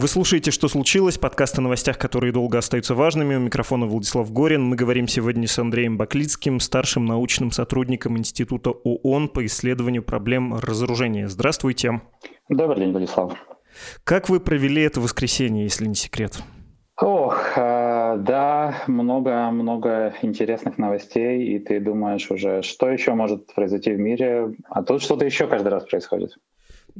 Вы слушаете «Что случилось?» Подкаст о новостях, которые долго остаются важными. У микрофона Владислав Горин. Мы говорим сегодня с Андреем Баклицким, старшим научным сотрудником Института ООН по исследованию проблем разоружения. Здравствуйте. Добрый день, Владислав. Как вы провели это воскресенье, если не секрет? Ох, э, да, много-много интересных новостей, и ты думаешь уже, что еще может произойти в мире, а тут что-то еще каждый раз происходит.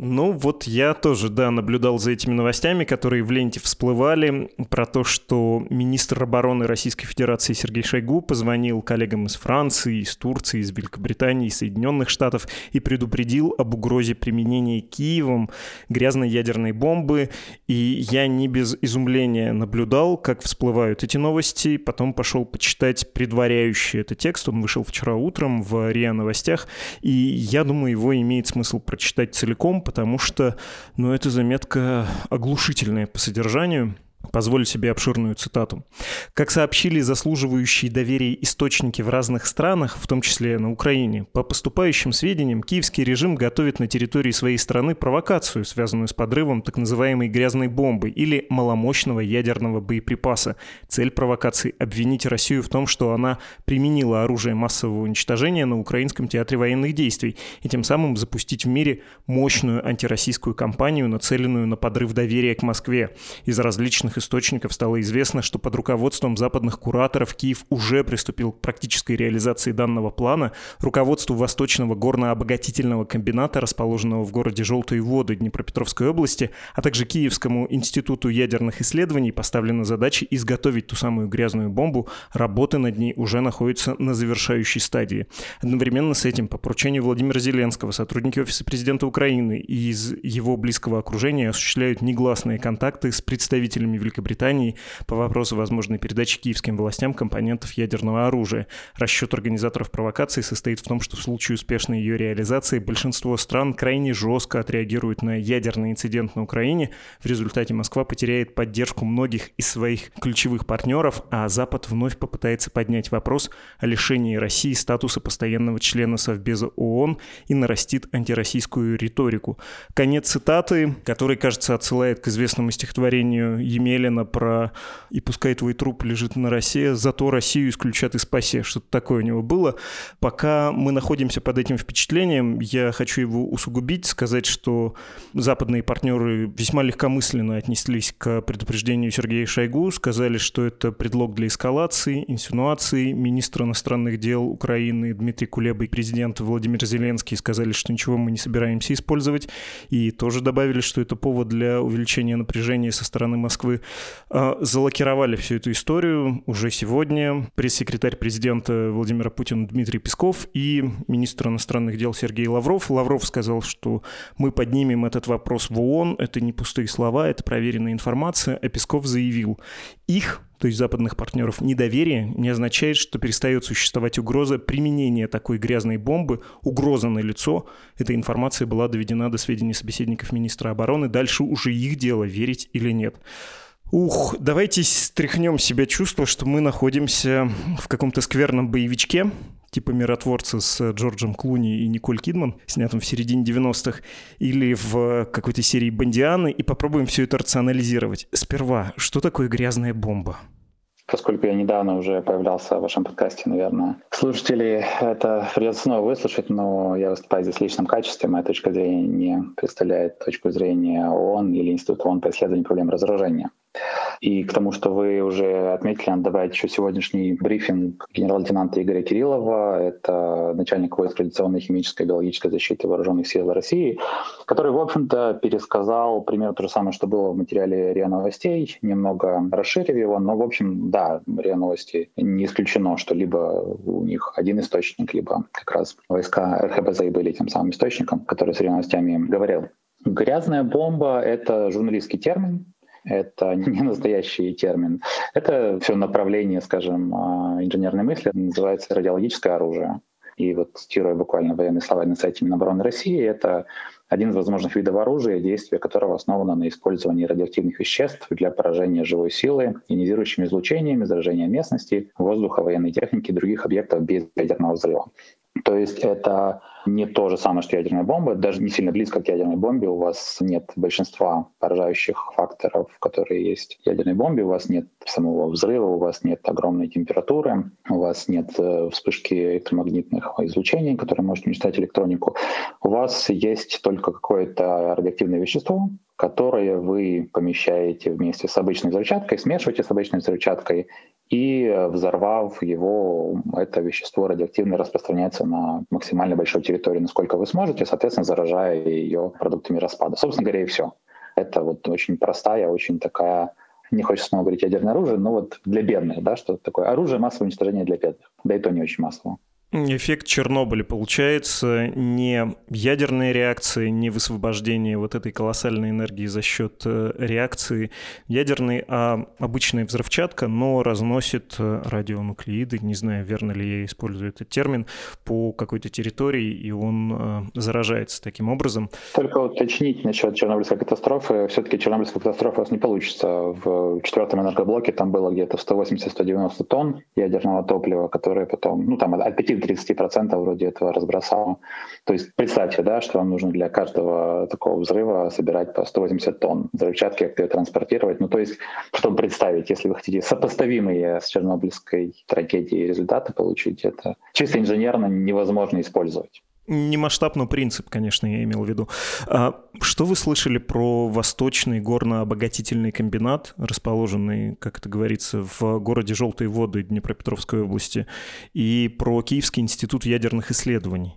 Ну, вот я тоже, да, наблюдал за этими новостями, которые в ленте всплывали, про то, что министр обороны Российской Федерации Сергей Шойгу позвонил коллегам из Франции, из Турции, из Великобритании, из Соединенных Штатов и предупредил об угрозе применения Киевом грязной ядерной бомбы. И я не без изумления наблюдал, как всплывают эти новости, потом пошел почитать предваряющий этот текст, он вышел вчера утром в РИА Новостях, и я думаю, его имеет смысл прочитать целиком, потому что, ну, эта заметка оглушительная по содержанию. Позволю себе обширную цитату. Как сообщили заслуживающие доверия источники в разных странах, в том числе на Украине, по поступающим сведениям, киевский режим готовит на территории своей страны провокацию, связанную с подрывом так называемой грязной бомбы или маломощного ядерного боеприпаса. Цель провокации – обвинить Россию в том, что она применила оружие массового уничтожения на украинском театре военных действий и тем самым запустить в мире мощную антироссийскую кампанию, нацеленную на подрыв доверия к Москве из различных источников стало известно, что под руководством западных кураторов Киев уже приступил к практической реализации данного плана. Руководству Восточного горно-обогатительного комбината, расположенного в городе Желтые воды Днепропетровской области, а также Киевскому институту ядерных исследований поставлена задача изготовить ту самую грязную бомбу. Работы над ней уже находятся на завершающей стадии. Одновременно с этим по поручению Владимира Зеленского сотрудники Офиса президента Украины и из его близкого окружения осуществляют негласные контакты с представителями Великобритании по вопросу возможной передачи киевским властям компонентов ядерного оружия. Расчет организаторов провокации состоит в том, что в случае успешной ее реализации большинство стран крайне жестко отреагируют на ядерный инцидент на Украине. В результате Москва потеряет поддержку многих из своих ключевых партнеров, а Запад вновь попытается поднять вопрос о лишении России статуса постоянного члена Совбеза ООН и нарастит антироссийскую риторику. Конец цитаты, который, кажется, отсылает к известному стихотворению Емеля Мелина про «И пускай твой труп лежит на росе, зато Россию исключат из пасе». Что-то такое у него было. Пока мы находимся под этим впечатлением, я хочу его усугубить, сказать, что западные партнеры весьма легкомысленно отнеслись к предупреждению Сергея Шойгу, сказали, что это предлог для эскалации, инсинуации. Министр иностранных дел Украины Дмитрий Кулеба и президент Владимир Зеленский сказали, что ничего мы не собираемся использовать, и тоже добавили, что это повод для увеличения напряжения со стороны Москвы. А, залокировали всю эту историю уже сегодня. Пресс-секретарь президента Владимира Путина Дмитрий Песков и министр иностранных дел Сергей Лавров. Лавров сказал, что мы поднимем этот вопрос в ООН. Это не пустые слова, это проверенная информация. А Песков заявил, их то есть западных партнеров, недоверие не означает, что перестает существовать угроза применения такой грязной бомбы, угроза на лицо. Эта информация была доведена до сведения собеседников министра обороны. Дальше уже их дело, верить или нет. Ух, давайте стряхнем себя чувство, что мы находимся в каком-то скверном боевичке, типа «Миротворца» с Джорджем Клуни и Николь Кидман, снятым в середине 90-х, или в какой-то серии «Бондианы», и попробуем все это рационализировать. Сперва, что такое грязная бомба? поскольку я недавно уже появлялся в вашем подкасте, наверное, слушатели это придется снова выслушать, но я выступаю здесь в личном качестве. Моя точка зрения не представляет точку зрения ООН или Института ООН по исследованию проблем разоружения. И к тому, что вы уже отметили, надо добавить еще сегодняшний брифинг генерал-лейтенанта Игоря Кириллова, это начальник войск традиционной химической и биологической защиты вооруженных сил России, который, в общем-то, пересказал примерно то же самое, что было в материале РИА Новостей, немного расширив его, но, в общем, да, РИА Новости не исключено, что либо у них один источник, либо как раз войска РХБЗ были тем самым источником, который с РИА Новостями говорил. Грязная бомба — это журналистский термин, это не настоящий термин. Это все направление, скажем, а, инженерной мысли, называется радиологическое оружие. И вот цитируя буквально военные слова на сайте Минобороны России, это один из возможных видов оружия, действие которого основано на использовании радиоактивных веществ для поражения живой силы, ионизирующими излучениями, заражения местности, воздуха, военной техники и других объектов без ядерного взрыва. То есть это не то же самое, что ядерная бомба, даже не сильно близко к ядерной бомбе. У вас нет большинства поражающих факторов, которые есть в ядерной бомбе. У вас нет самого взрыва, у вас нет огромной температуры, у вас нет э, вспышки электромагнитных излучений, которые может уничтожать электронику. У вас есть только какое-то радиоактивное вещество, которое вы помещаете вместе с обычной взрывчаткой, смешиваете с обычной взрывчаткой и взорвав его, это вещество радиоактивное распространяется на максимально большой территории, насколько вы сможете, соответственно, заражая ее продуктами распада. Собственно говоря, и все. Это вот очень простая, очень такая не хочется снова говорить ядерное оружие, но вот для бедных, да, что такое оружие массового уничтожения для бедных, да и то не очень массового. Эффект Чернобыля получается не ядерные реакции, не высвобождение вот этой колоссальной энергии за счет э, реакции ядерной, а обычная взрывчатка, но разносит э, радионуклеиды, не знаю, верно ли я использую этот термин, по какой-то территории, и он э, заражается таким образом. Только уточнить насчет Чернобыльской катастрофы. Все-таки Чернобыльская катастрофа у вас не получится. В четвертом энергоблоке там было где-то 180-190 тонн ядерного топлива, которое потом, ну там от 5 30% вроде этого разбросал. То есть представьте, да, что вам нужно для каждого такого взрыва собирать по 180 тонн взрывчатки, как ее транспортировать. Ну, то есть, чтобы представить, если вы хотите сопоставимые с Чернобыльской трагедией результаты получить, это чисто инженерно невозможно использовать. Не масштаб, но принцип, конечно, я имел в виду. А что вы слышали про Восточный горно-обогатительный комбинат, расположенный, как это говорится, в городе Желтые воды Днепропетровской области, и про Киевский институт ядерных исследований?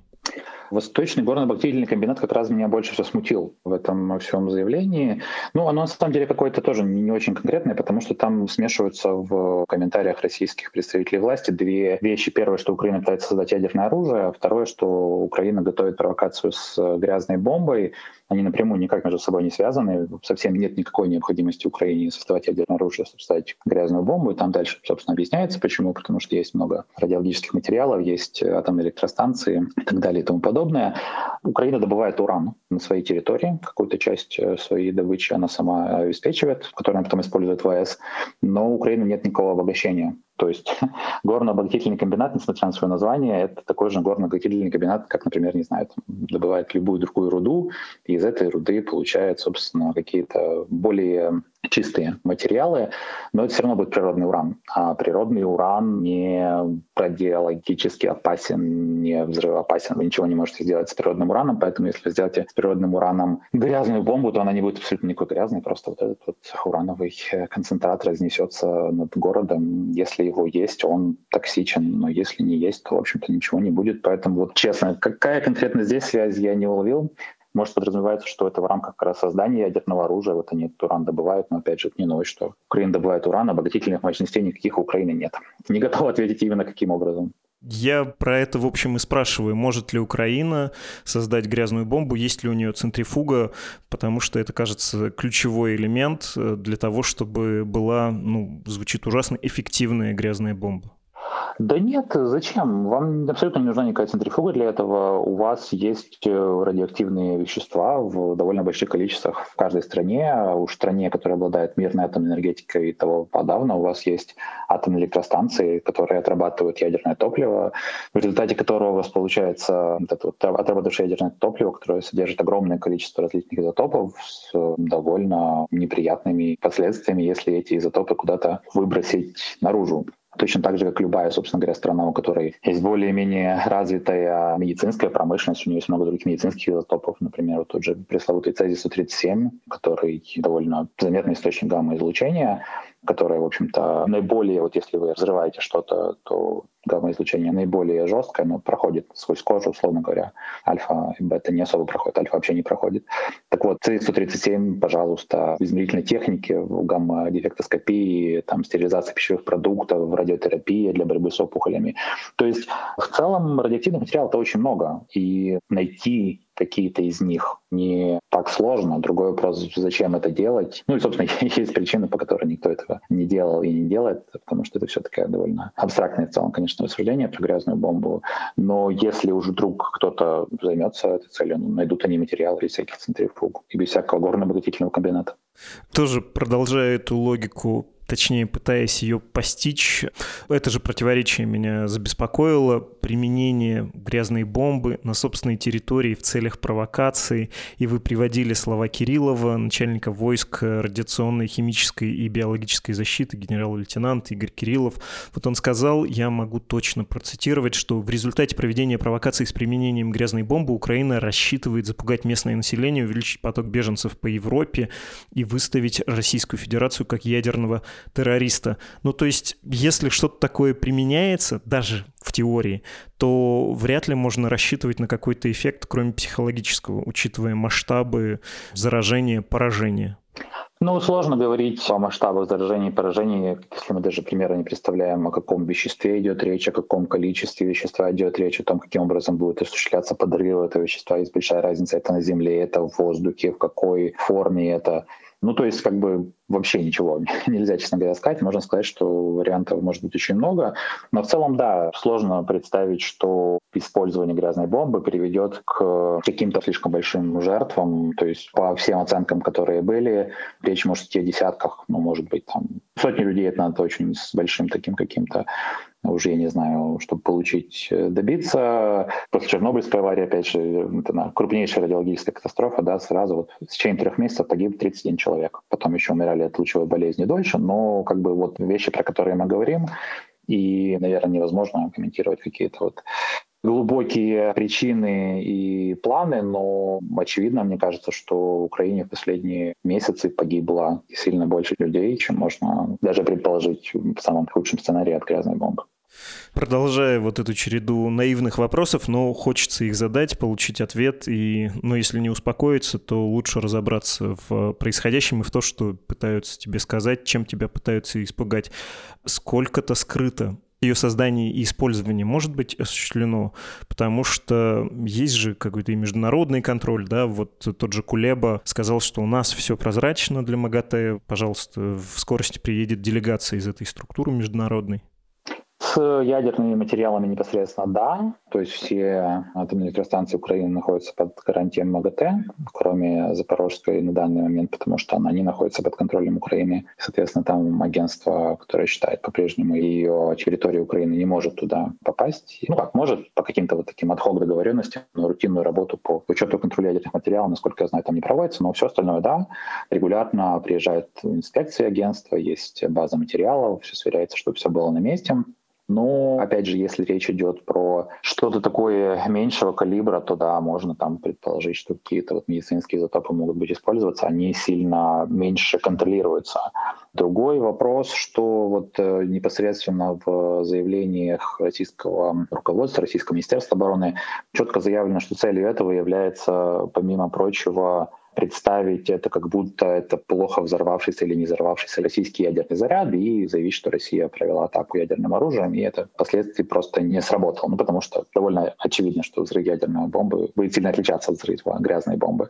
Восточный горно-бактериальный комбинат как раз меня больше всего смутил в этом всем заявлении. Ну, оно на самом деле какое-то тоже не очень конкретное, потому что там смешиваются в комментариях российских представителей власти две вещи. Первое, что Украина пытается создать ядерное оружие, а второе, что Украина готовит провокацию с грязной бомбой они напрямую никак между собой не связаны. Совсем нет никакой необходимости Украине создавать ядерное оружие, создать грязную бомбу. И там дальше, собственно, объясняется, почему. Потому что есть много радиологических материалов, есть атомные электростанции и так далее и тому подобное. Украина добывает уран на своей территории. Какую-то часть э, своей добычи она сама обеспечивает, которую она потом использует в АЭС. Но у Украины нет никакого обогащения то есть горно-обогатительный комбинат, несмотря на свое название, это такой же горно-обогатительный комбинат, как, например, не знаю, добывает любую другую руду, и из этой руды получает, собственно, какие-то более чистые материалы, но это все равно будет природный уран. А природный уран не радиологически опасен, не взрывоопасен. Вы ничего не можете сделать с природным ураном, поэтому если сделаете с природным ураном грязную бомбу, то она не будет абсолютно никакой грязной, просто вот этот вот урановый концентрат разнесется над городом. Если его есть, он токсичен, но если не есть, то, в общем-то, ничего не будет. Поэтому вот честно, какая конкретно здесь связь, я не уловил. Может, подразумевается, что это в рамках как раз создания ядерного оружия. Вот они этот уран добывают, но опять же, это не новость, что Украина добывает уран, обогатительных мощностей никаких у Украины нет. Не готов ответить именно каким образом. Я про это, в общем, и спрашиваю, может ли Украина создать грязную бомбу, есть ли у нее центрифуга, потому что это, кажется, ключевой элемент э, для того, чтобы была, ну, звучит ужасно, эффективная грязная бомба. Да нет, зачем? Вам абсолютно не нужна никакая центрифуга для этого. У вас есть э, радиоактивные вещества в довольно больших количествах в каждой стране. Уж в стране, которая обладает мирной атомной энергетикой и того подавно, у вас есть атомные электростанции, которые отрабатывают ядерное топливо, в результате которого у вас получается вот вот отрабатывающее ядерное топливо, которое содержит огромное количество различных изотопов с довольно неприятными последствиями, если эти изотопы куда-то выбросить наружу. Точно так же, как любая, собственно говоря, страна, у которой есть более-менее развитая медицинская промышленность, у нее есть много других медицинских изотопов, например, вот тот же пресловутый цезий-137, который довольно заметный источник гамма-излучения, которая, в общем-то, наиболее, вот если вы взрываете что-то, то гамма-излучение наиболее жесткое, но проходит сквозь кожу, условно говоря. Альфа и бета не особо проходит, альфа вообще не проходит. Так вот, C137, пожалуйста, в измерительной технике, в гамма-дефектоскопии, там, стерилизация пищевых продуктов, радиотерапия для борьбы с опухолями. То есть в целом радиоактивных материалов это очень много. И найти какие-то из них не так сложно. Другой вопрос, зачем это делать. Ну и, собственно, есть причины, по которой никто этого не делал и не делает, потому что это все таки довольно абстрактное в целом, конечно, рассуждение про грязную бомбу. Но если уже вдруг кто-то займется этой целью, ну, найдут они материалы из всяких центрифуг и без всякого горно-обогатительного комбината. Тоже продолжая эту логику точнее пытаясь ее постичь. Это же противоречие меня забеспокоило. Применение грязной бомбы на собственной территории в целях провокации. И вы приводили слова Кириллова, начальника войск радиационной, химической и биологической защиты, генерал-лейтенант Игорь Кириллов. Вот он сказал, я могу точно процитировать, что в результате проведения провокаций с применением грязной бомбы Украина рассчитывает запугать местное население, увеличить поток беженцев по Европе и выставить Российскую Федерацию как ядерного террориста. Ну, то есть, если что-то такое применяется, даже в теории, то вряд ли можно рассчитывать на какой-то эффект, кроме психологического, учитывая масштабы заражения, поражения. Ну, сложно говорить о масштабах заражений и поражений, если мы даже примерно не представляем, о каком веществе идет речь, о каком количестве вещества идет речь, о том, каким образом будет осуществляться подрыв этого вещества. Есть большая разница, это на земле, это в воздухе, в какой форме это. Ну, то есть, как бы вообще ничего нельзя, честно говоря, сказать. Можно сказать, что вариантов может быть очень много. Но в целом, да, сложно представить, что использование грязной бомбы приведет к каким-то слишком большим жертвам. То есть по всем оценкам, которые были, речь может идти о десятках, ну, может быть, там сотни людей, это надо очень с большим таким каким-то уже, я не знаю, чтобы получить, э, добиться. После Чернобыльской аварии, опять же, это крупнейшая радиологическая катастрофа, да, сразу вот в течение трех месяцев погиб 31 человек. Потом еще умирали от лучевой болезни дольше, но как бы вот вещи, про которые мы говорим, и, наверное, невозможно комментировать какие-то вот глубокие причины и планы, но очевидно, мне кажется, что в Украине в последние месяцы погибло сильно больше людей, чем можно даже предположить в самом худшем сценарии от грязной бомбы. Продолжая вот эту череду наивных вопросов, но хочется их задать, получить ответ, и, ну, если не успокоиться, то лучше разобраться в происходящем и в то, что пытаются тебе сказать, чем тебя пытаются испугать. Сколько-то скрыто ее создание и использование может быть осуществлено, потому что есть же какой-то и международный контроль, да, вот тот же Кулеба сказал, что у нас все прозрачно для МАГАТЭ, пожалуйста, в скорости приедет делегация из этой структуры международной. С ядерными материалами непосредственно да, то есть все атомные электростанции Украины находятся под гарантией МАГАТЭ, кроме Запорожской на данный момент, потому что она не находится под контролем Украины. Соответственно, там агентство, которое считает по-прежнему ее территория Украины, не может туда попасть. Ну как, может по каким-то вот таким отхок договоренностям, но рутинную работу по учету контроля ядерных материалов, насколько я знаю, там не проводится, но все остальное, да, регулярно приезжают инспекции агентства, есть база материалов, все сверяется, чтобы все было на месте. Но, опять же, если речь идет про что-то такое меньшего калибра, то да, можно там предположить, что какие-то вот медицинские изотопы могут быть использоваться, они сильно меньше контролируются. Другой вопрос, что вот э, непосредственно в заявлениях российского руководства, российского министерства обороны четко заявлено, что целью этого является, помимо прочего, представить это как будто это плохо взорвавшийся или не взорвавшийся российский ядерный заряд и заявить, что Россия провела атаку ядерным оружием, и это впоследствии просто не сработало. Ну, потому что довольно очевидно, что взрыв ядерной бомбы будет сильно отличаться от взрыва грязной бомбы.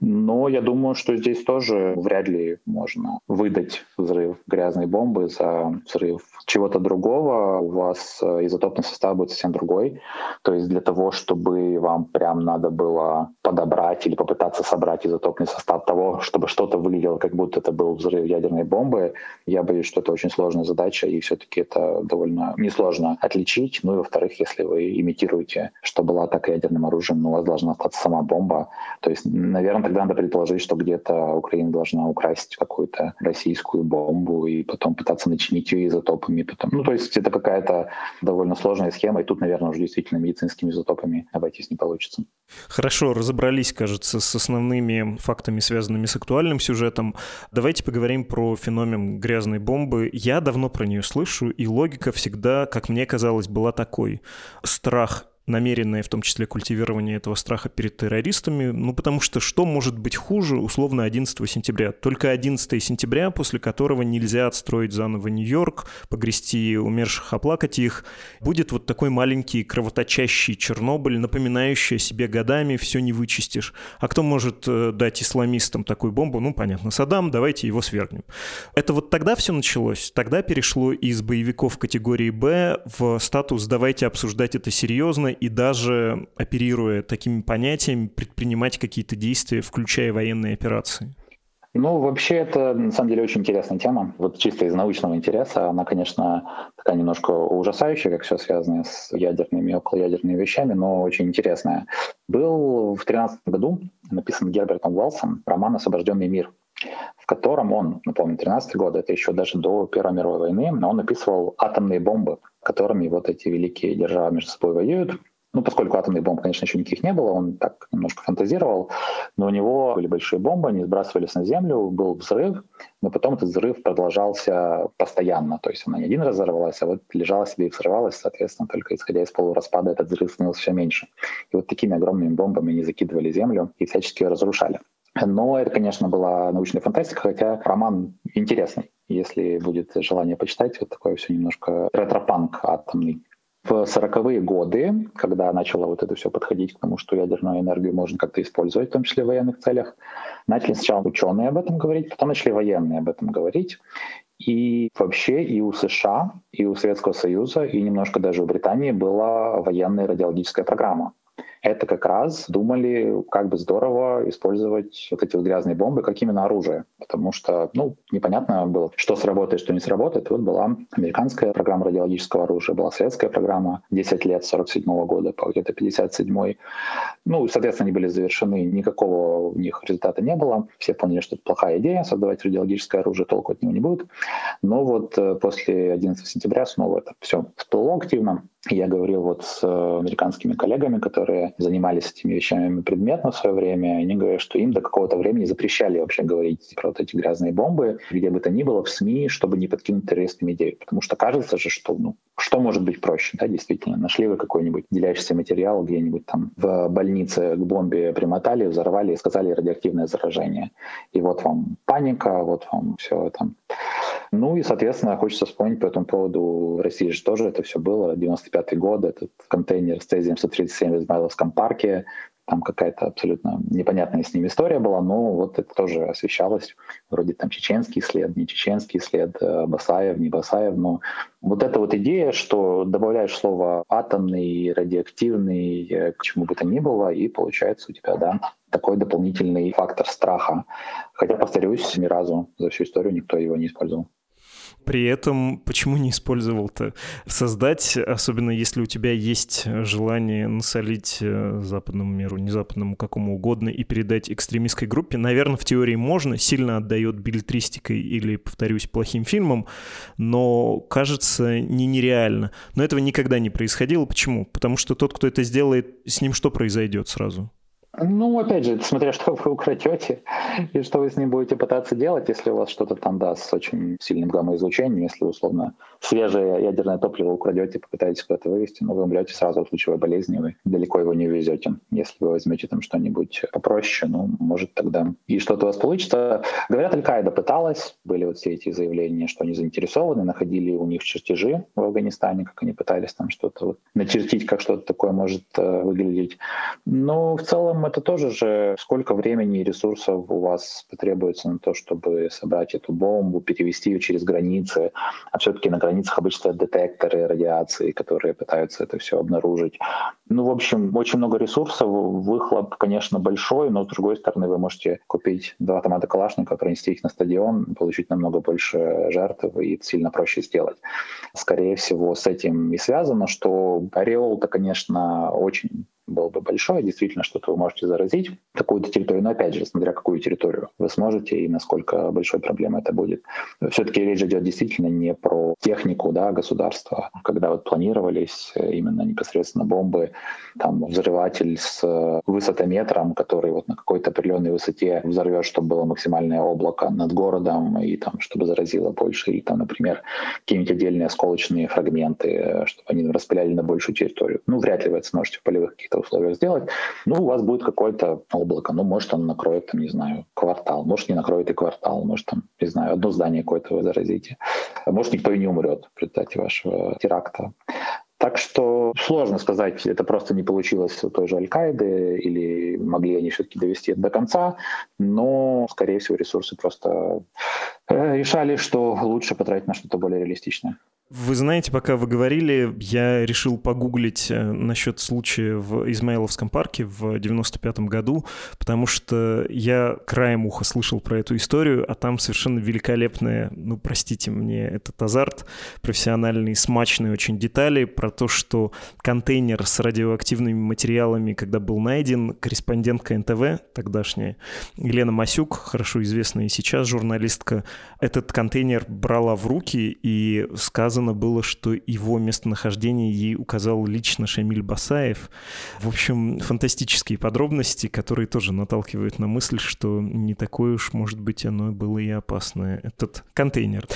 Но я думаю, что здесь тоже вряд ли можно выдать взрыв грязной бомбы за взрыв чего-то другого. У вас изотопный состав будет совсем другой. То есть для того, чтобы вам прям надо было подобрать или попытаться собрать изотопный состав того, чтобы что-то выглядело, как будто это был взрыв ядерной бомбы, я боюсь, что это очень сложная задача, и все-таки это довольно несложно отличить. Ну и во-вторых, если вы имитируете, что была атака ядерным оружием, ну у вас должна остаться сама бомба. То есть, наверное, тогда надо предположить, что где-то Украина должна украсть какую-то российскую бомбу и потом пытаться начинить ее изотопами. Потом. Ну, то есть это какая-то довольно сложная схема, и тут, наверное, уже действительно медицинскими изотопами обойтись не получится. Хорошо, разобрались, кажется, с основными фактами, связанными с актуальным сюжетом. Давайте поговорим про феномен грязной бомбы. Я давно про нее слышу, и логика всегда, как мне казалось, была такой. Страх намеренное, в том числе культивирование этого страха перед террористами, ну потому что что может быть хуже, условно, 11 сентября? Только 11 сентября, после которого нельзя отстроить заново Нью-Йорк, погрести умерших, оплакать их, будет вот такой маленький кровоточащий Чернобыль, напоминающий о себе годами, все не вычистишь. А кто может э, дать исламистам такую бомбу? Ну, понятно, Саддам, давайте его свергнем. Это вот тогда все началось, тогда перешло из боевиков категории «Б» в статус «давайте обсуждать это серьезно» и даже, оперируя такими понятиями, предпринимать какие-то действия, включая военные операции. Ну, вообще, это на самом деле очень интересная тема. Вот чисто из научного интереса, она, конечно, такая немножко ужасающая, как все связано с ядерными и околоядерными вещами, но очень интересная. Был в 2013 году написан Гербертом Уэллсом роман «Освобожденный мир», в котором он, напомню, 13 год, это еще даже до Первой мировой войны, он описывал атомные бомбы, которыми вот эти великие державы между собой воюют. Ну, поскольку атомных бомб, конечно, еще никаких не было, он так немножко фантазировал, но у него были большие бомбы, они сбрасывались на землю, был взрыв, но потом этот взрыв продолжался постоянно, то есть она не один раз взорвалась, а вот лежала себе и взрывалась, соответственно, только исходя из полураспада этот взрыв становился все меньше. И вот такими огромными бомбами они закидывали землю и всячески ее разрушали. Но это, конечно, была научная фантастика, хотя роман интересный. Если будет желание почитать, вот такое все немножко ретро-панк атомный. В 40-е годы, когда начало вот это все подходить к тому, что ядерную энергию можно как-то использовать, в том числе в военных целях, начали сначала ученые об этом говорить, потом начали военные об этом говорить. И вообще и у США, и у Советского Союза, и немножко даже у Британии была военная радиологическая программа это как раз думали, как бы здорово использовать вот эти вот грязные бомбы как именно оружие. Потому что, ну, непонятно было, что сработает, что не сработает. Вот была американская программа радиологического оружия, была советская программа 10 лет, 47 -го года, по где-то 57 Ну, соответственно, они были завершены, никакого у них результата не было. Все поняли, что это плохая идея, создавать радиологическое оружие, толку от него не будет. Но вот э, после 11 сентября снова это все всплыло активно. Я говорил вот с э, американскими коллегами, которые занимались этими вещами предметно в свое время, они говорят, что им до какого-то времени запрещали вообще говорить про вот эти грязные бомбы, где бы то ни было в СМИ, чтобы не подкинуть террористам идею. Потому что кажется же, что ну, что может быть проще, да, действительно. Нашли вы какой-нибудь делящийся материал где-нибудь там в больнице к бомбе примотали, взорвали и сказали радиоактивное заражение. И вот вам паника, вот вам все это. Ну и, соответственно, хочется вспомнить по этому поводу, в России же тоже это все было, 95 год, этот контейнер с Т-737 в Измайловском парке, там какая-то абсолютно непонятная с ним история была, но вот это тоже освещалось, вроде там чеченский след, не чеченский след, э, Басаев, не Басаев, но вот эта вот идея, что добавляешь слово атомный, радиоактивный, э, к чему бы то ни было, и получается у тебя, да, такой дополнительный фактор страха. Хотя, повторюсь, ни разу за всю историю никто его не использовал. При этом почему не использовал-то? Создать, особенно если у тебя есть желание насолить э, западному миру, не западному, какому угодно, и передать экстремистской группе, наверное, в теории можно, сильно отдает билетристикой или, повторюсь, плохим фильмом, но кажется не нереально. Но этого никогда не происходило. Почему? Потому что тот, кто это сделает, с ним что произойдет сразу? Ну, опять же, смотря что вы украдете и что вы с ним будете пытаться делать, если у вас что-то там, да, с очень сильным гамма-излучением, если, условно, свежее ядерное топливо украдете, попытаетесь куда-то вывести, но вы умрете сразу от лучевой болезни, вы далеко его не увезете. Если вы возьмете там что-нибудь попроще, ну, может тогда и что-то у вас получится. Говорят, Аль-Каида пыталась, были вот все эти заявления, что они заинтересованы, находили у них чертежи в Афганистане, как они пытались там что-то вот начертить, как что-то такое может э, выглядеть. Но в целом это тоже же сколько времени и ресурсов у вас потребуется на то, чтобы собрать эту бомбу, перевести ее через границы. А все-таки на границах обычно детекторы радиации, которые пытаются это все обнаружить. Ну, в общем, очень много ресурсов. Выхлоп, конечно, большой, но с другой стороны вы можете купить два автомата Калашникова, пронести их на стадион, получить намного больше жертв и сильно проще сделать. Скорее всего, с этим и связано, что ореол-то, конечно, очень был бы большой, действительно что-то вы можете заразить, какую-то территорию, но опять же, смотря какую территорию вы сможете и насколько большой проблемой это будет. Все-таки речь идет действительно не про технику да, государства, когда вот планировались именно непосредственно бомбы, там взрыватель с высотометром, который вот на какой-то определенной высоте взорвет, чтобы было максимальное облако над городом и там, чтобы заразило больше, или там, например, какие-нибудь отдельные осколочные фрагменты, чтобы они распыляли на большую территорию. Ну, вряд ли вы это сможете в полевых каких-то условиях сделать. Ну, у вас будет какое-то облако. Ну, может, он накроет, там, не знаю, квартал. Может, не накроет и квартал. Может, там, не знаю, одно здание какое-то вы заразите. Может, никто и не умрет в результате вашего теракта. Так что сложно сказать, это просто не получилось у той же Аль-Каиды или могли они все-таки довести это до конца, но, скорее всего, ресурсы просто решали, что лучше потратить на что-то более реалистичное. Вы знаете, пока вы говорили, я решил погуглить э, насчет случая в Измаиловском парке в 95 году, потому что я краем уха слышал про эту историю, а там совершенно великолепные, ну, простите мне, этот азарт, профессиональные, смачные очень детали про то, что контейнер с радиоактивными материалами, когда был найден, корреспондентка НТВ тогдашняя, Елена Масюк, хорошо известная и сейчас журналистка, этот контейнер брала в руки и сказано сказано было, что его местонахождение ей указал лично Шамиль Басаев. В общем, фантастические подробности, которые тоже наталкивают на мысль, что не такое уж, может быть, оно было и опасное, этот контейнер.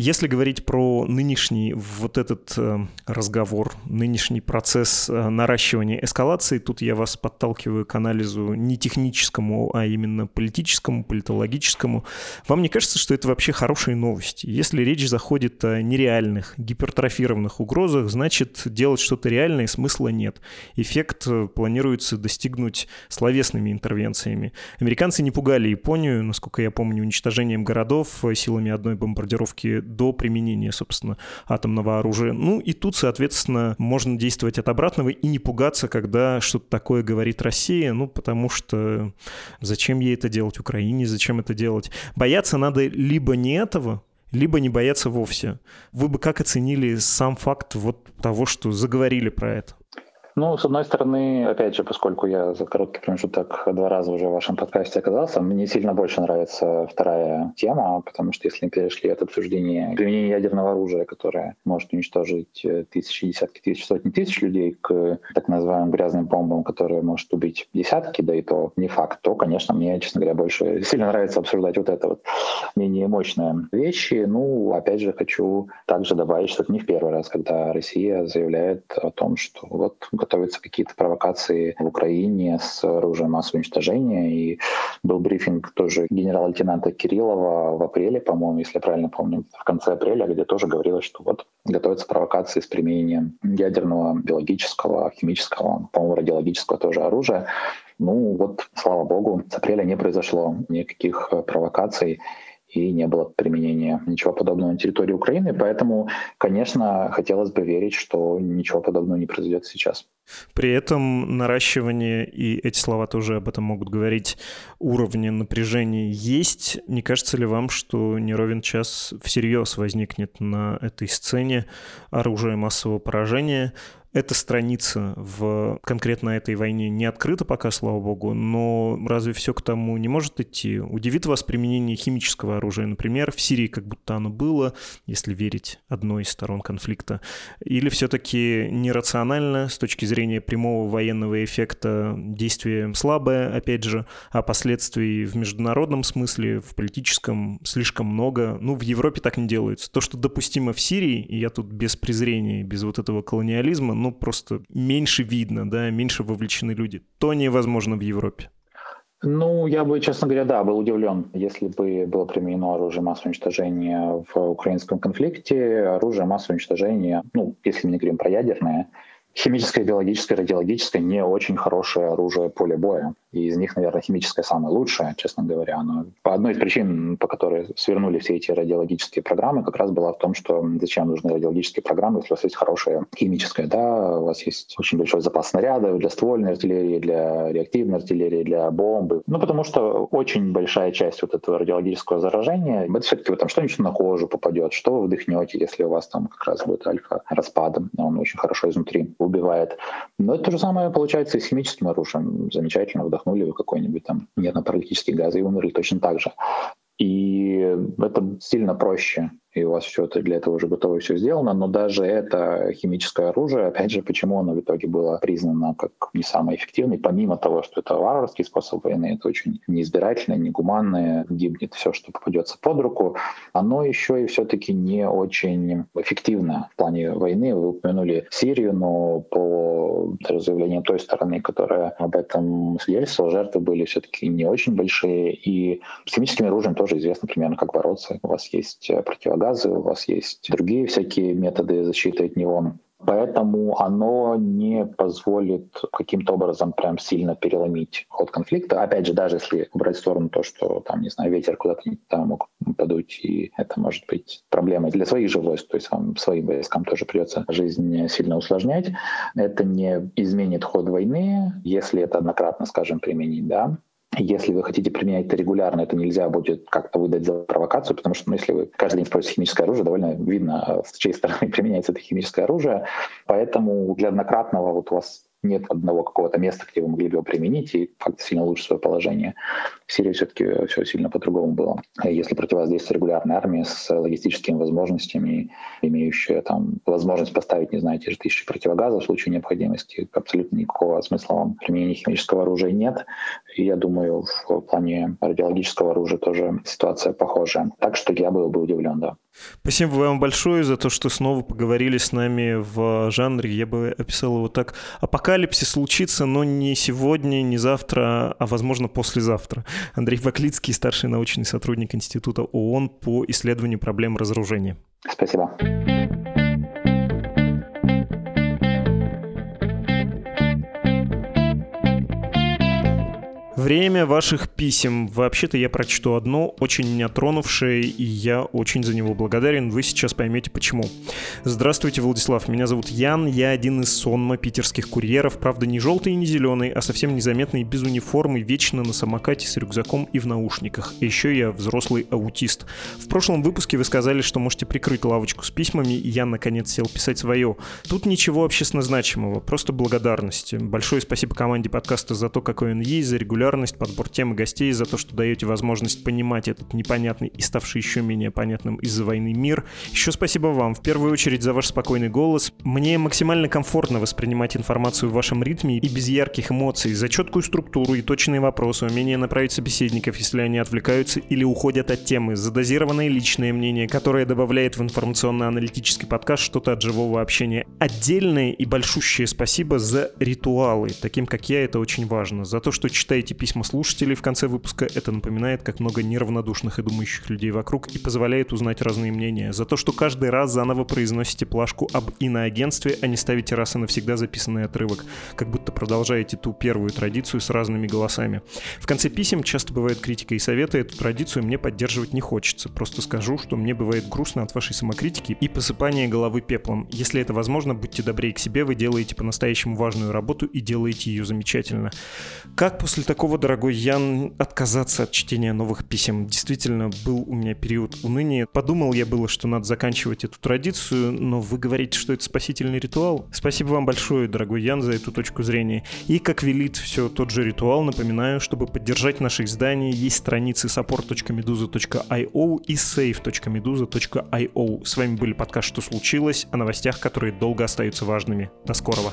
Если говорить про нынешний вот этот э, разговор, нынешний процесс э, наращивания эскалации, тут я вас подталкиваю к анализу не техническому, а именно политическому, политологическому. Вам не кажется, что это вообще хорошие новости? Если речь заходит о нереальных, гипертрофированных угрозах, значит, делать что-то реальное смысла нет. Эффект э, планируется достигнуть словесными интервенциями. Американцы не пугали Японию, насколько я помню, уничтожением городов силами одной бомбардировки до применения, собственно, атомного оружия. Ну и тут, соответственно, можно действовать от обратного и не пугаться, когда что-то такое говорит Россия, ну потому что зачем ей это делать Украине, зачем это делать? Бояться надо либо не этого, либо не бояться вовсе. Вы бы как оценили сам факт вот того, что заговорили про это? Ну, с одной стороны, опять же, поскольку я за короткий промежуток два раза уже в вашем подкасте оказался, мне сильно больше нравится вторая тема, потому что если мы перешли от обсуждения применения ядерного оружия, которое может уничтожить тысячи, десятки тысяч, сотни тысяч людей, к так называемым грязным бомбам, которые может убить десятки, да и то не факт, то, конечно, мне, честно говоря, больше сильно нравится обсуждать вот это вот менее мощные вещи. Ну, опять же, хочу также добавить, что это не в первый раз, когда Россия заявляет о том, что вот готовятся какие-то провокации в Украине с оружием массового уничтожения. И был брифинг тоже генерал-лейтенанта Кириллова в апреле, по-моему, если я правильно помню, в конце апреля, где тоже говорилось, что вот готовятся провокации с применением ядерного, биологического, химического, по-моему, радиологического тоже оружия. Ну вот, слава богу, с апреля не произошло никаких провокаций и не было применения ничего подобного на территории Украины. Поэтому, конечно, хотелось бы верить, что ничего подобного не произойдет сейчас. При этом наращивание, и эти слова тоже об этом могут говорить, уровня напряжения есть. Не кажется ли вам, что не ровен час всерьез возникнет на этой сцене оружие массового поражения, эта страница в конкретно этой войне не открыта пока, слава богу, но разве все к тому не может идти? Удивит вас применение химического оружия, например, в Сирии как будто оно было, если верить одной из сторон конфликта, или все-таки нерационально с точки зрения прямого военного эффекта действие слабое, опять же, а последствий в международном смысле, в политическом слишком много. Ну, в Европе так не делается. То, что допустимо в Сирии, и я тут без презрения, без вот этого колониализма, ну, просто меньше видно, да, меньше вовлечены люди. То невозможно в Европе. Ну, я бы, честно говоря, да, был удивлен, если бы было применено оружие массового уничтожения в украинском конфликте. Оружие массового уничтожения, ну, если мы не говорим про ядерное, химическое, биологическое, радиологическое не очень хорошее оружие поля боя. И из них, наверное, химическое самое лучшее, честно говоря. Но по одной из причин, по которой свернули все эти радиологические программы, как раз была в том, что зачем нужны радиологические программы, если у вас есть хорошее химическое, да, у вас есть очень большой запас снарядов для ствольной артиллерии, для реактивной артиллерии, для бомбы. Ну, потому что очень большая часть вот этого радиологического заражения, это все-таки там что-нибудь на кожу попадет, что вы вдохнете, если у вас там как раз будет альфа-распадом, он очень хорошо изнутри убивает. Но это то же самое получается и с химическим оружием. Замечательно вдохнули вы какой-нибудь там нервно-паралитический газ и умерли точно так же. И это сильно проще и у вас все это для этого уже готово все сделано, но даже это химическое оружие, опять же, почему оно в итоге было признано как не самое эффективное, помимо того, что это варварский способ войны, это очень неизбирательное, негуманное, гибнет все, что попадется под руку, оно еще и все-таки не очень эффективно в плане войны. Вы упомянули Сирию, но по заявлению той стороны, которая об этом свидетельствовала, жертвы были все-таки не очень большие, и с химическим оружием тоже известно примерно, как бороться. У вас есть противогаз газы, у вас есть другие всякие методы защиты от него. Поэтому оно не позволит каким-то образом прям сильно переломить ход конфликта. Опять же, даже если убрать в сторону то, что там, не знаю, ветер куда-то там мог подуть, и это может быть проблемой для своих же войск, то есть вам своим войскам тоже придется жизнь сильно усложнять. Это не изменит ход войны, если это однократно, скажем, применить, да, если вы хотите применять это регулярно, это нельзя будет как-то выдать за провокацию, потому что ну, если вы каждый день используете химическое оружие, довольно видно, с чьей стороны применяется это химическое оружие. Поэтому для однократного вот у вас нет одного какого-то места, где вы могли бы его применить и как-то сильно улучшить свое положение. В Сирии все-таки все сильно по-другому было. Если противодействие регулярной армии с логистическими возможностями, имеющая там возможность поставить, не знаю, те же тысячи противогазов в случае необходимости, абсолютно никакого смысла вам применения химического оружия нет. И я думаю, в плане радиологического оружия тоже ситуация похожая. Так что я был бы удивлен, да. Спасибо вам большое за то, что снова поговорили с нами в жанре, я бы описал его так, апокалипсис случится, но не сегодня, не завтра, а возможно послезавтра. Андрей Ваклицкий, старший научный сотрудник Института ООН по исследованию проблем разоружения. Спасибо. Время ваших писем. Вообще-то я прочту одно, очень меня тронувшее, и я очень за него благодарен. Вы сейчас поймете почему. Здравствуйте, Владислав. Меня зовут Ян. Я один из сонма питерских курьеров. Правда, не желтый и не зеленый, а совсем незаметный, без униформы, вечно на самокате с рюкзаком и в наушниках. И еще я взрослый аутист. В прошлом выпуске вы сказали, что можете прикрыть лавочку с письмами, и я наконец сел писать свое. Тут ничего общественно значимого, просто благодарность. Большое спасибо команде подкаста за то, какой он есть, за регулярность регулярность, подбор тем и гостей, за то, что даете возможность понимать этот непонятный и ставший еще менее понятным из-за войны мир. Еще спасибо вам, в первую очередь, за ваш спокойный голос. Мне максимально комфортно воспринимать информацию в вашем ритме и без ярких эмоций, за четкую структуру и точные вопросы, умение направить собеседников, если они отвлекаются или уходят от темы, за дозированное личное мнение, которое добавляет в информационно-аналитический подкаст что-то от живого общения. Отдельное и большущее спасибо за ритуалы, таким как я, это очень важно, за то, что читаете письма слушателей в конце выпуска. Это напоминает, как много неравнодушных и думающих людей вокруг и позволяет узнать разные мнения. За то, что каждый раз заново произносите плашку об иноагентстве, а не ставите раз и навсегда записанный отрывок, как будто продолжаете ту первую традицию с разными голосами. В конце писем часто бывает критика и советы, эту традицию мне поддерживать не хочется. Просто скажу, что мне бывает грустно от вашей самокритики и посыпания головы пеплом. Если это возможно, будьте добрее к себе, вы делаете по-настоящему важную работу и делаете ее замечательно. Как после такого такого, дорогой Ян, отказаться от чтения новых писем. Действительно, был у меня период уныния. Подумал я было, что надо заканчивать эту традицию, но вы говорите, что это спасительный ритуал. Спасибо вам большое, дорогой Ян, за эту точку зрения. И, как велит все тот же ритуал, напоминаю, чтобы поддержать наши издания, есть страницы support.meduza.io и save.meduza.io. С вами были подкаст «Что случилось?» о новостях, которые долго остаются важными. До скорого.